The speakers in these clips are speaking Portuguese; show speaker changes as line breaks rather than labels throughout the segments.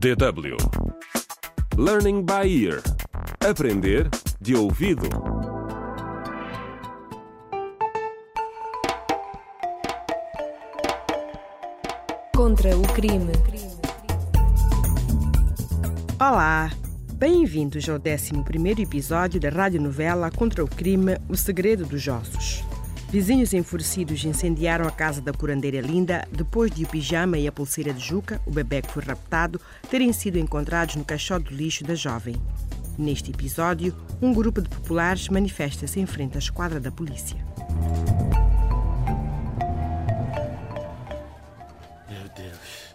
DW Learning by Ear Aprender de ouvido.
Contra o crime.
Olá! Bem-vindos ao 11 episódio da radionovela Contra o Crime O Segredo dos Ossos. Vizinhos enfurecidos incendiaram a casa da curandeira Linda depois de o pijama e a pulseira de Juca, o bebê que foi raptado, terem sido encontrados no caixote do lixo da jovem. Neste episódio, um grupo de populares manifesta-se em frente à esquadra da polícia.
Meu Deus.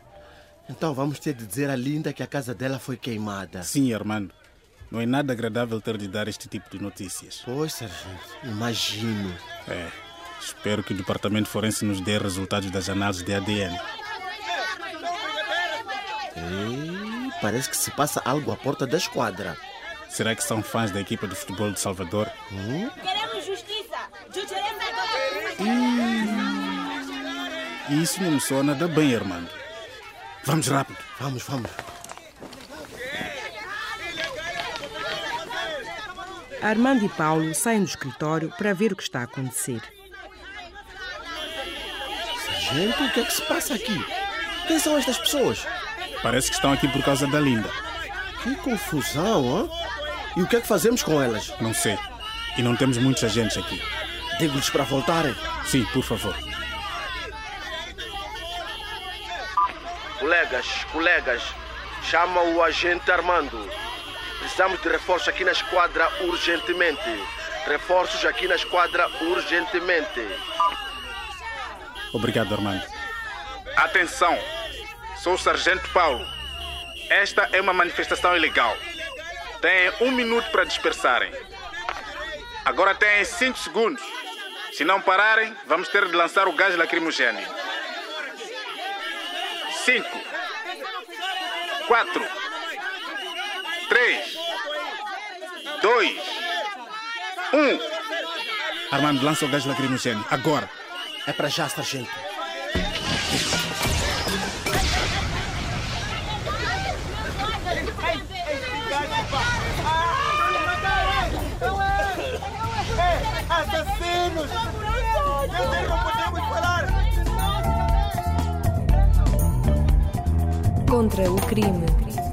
Então vamos ter de dizer à Linda que a casa dela foi queimada.
Sim, Armando. Não é nada agradável ter de dar este tipo de notícias.
Pois, sargento, imagino.
É. Espero que o departamento forense nos dê resultados das análises de ADN.
Ei, parece que se passa algo à porta da esquadra.
Será que são fãs da equipa de futebol de Salvador?
Queremos justiça!
E isso não me soa nada bem, Armando. Vamos rápido.
Vamos, vamos.
Armando e Paulo saem do escritório para ver o que está a acontecer.
O que é que se passa aqui? Quem são estas pessoas?
Parece que estão aqui por causa da Linda.
Que confusão, hã? E o que é que fazemos com elas?
Não sei. E não temos muitos agentes aqui.
Digo-lhes para voltarem.
Sim, por favor.
Colegas, colegas, chama o agente Armando. Precisamos de reforços aqui na esquadra urgentemente. Reforços aqui na esquadra urgentemente.
Obrigado, Armando.
Atenção! Sou o Sargento Paulo. Esta é uma manifestação ilegal. Têm um minuto para dispersarem. Agora têm cinco segundos. Se não pararem, vamos ter de lançar o gás lacrimogêneo. Cinco, quatro, três, dois, um.
Armando, lança o gás lacrimogêneo. Agora.
É para já, sargento.
Assassinos!
Contra o crime.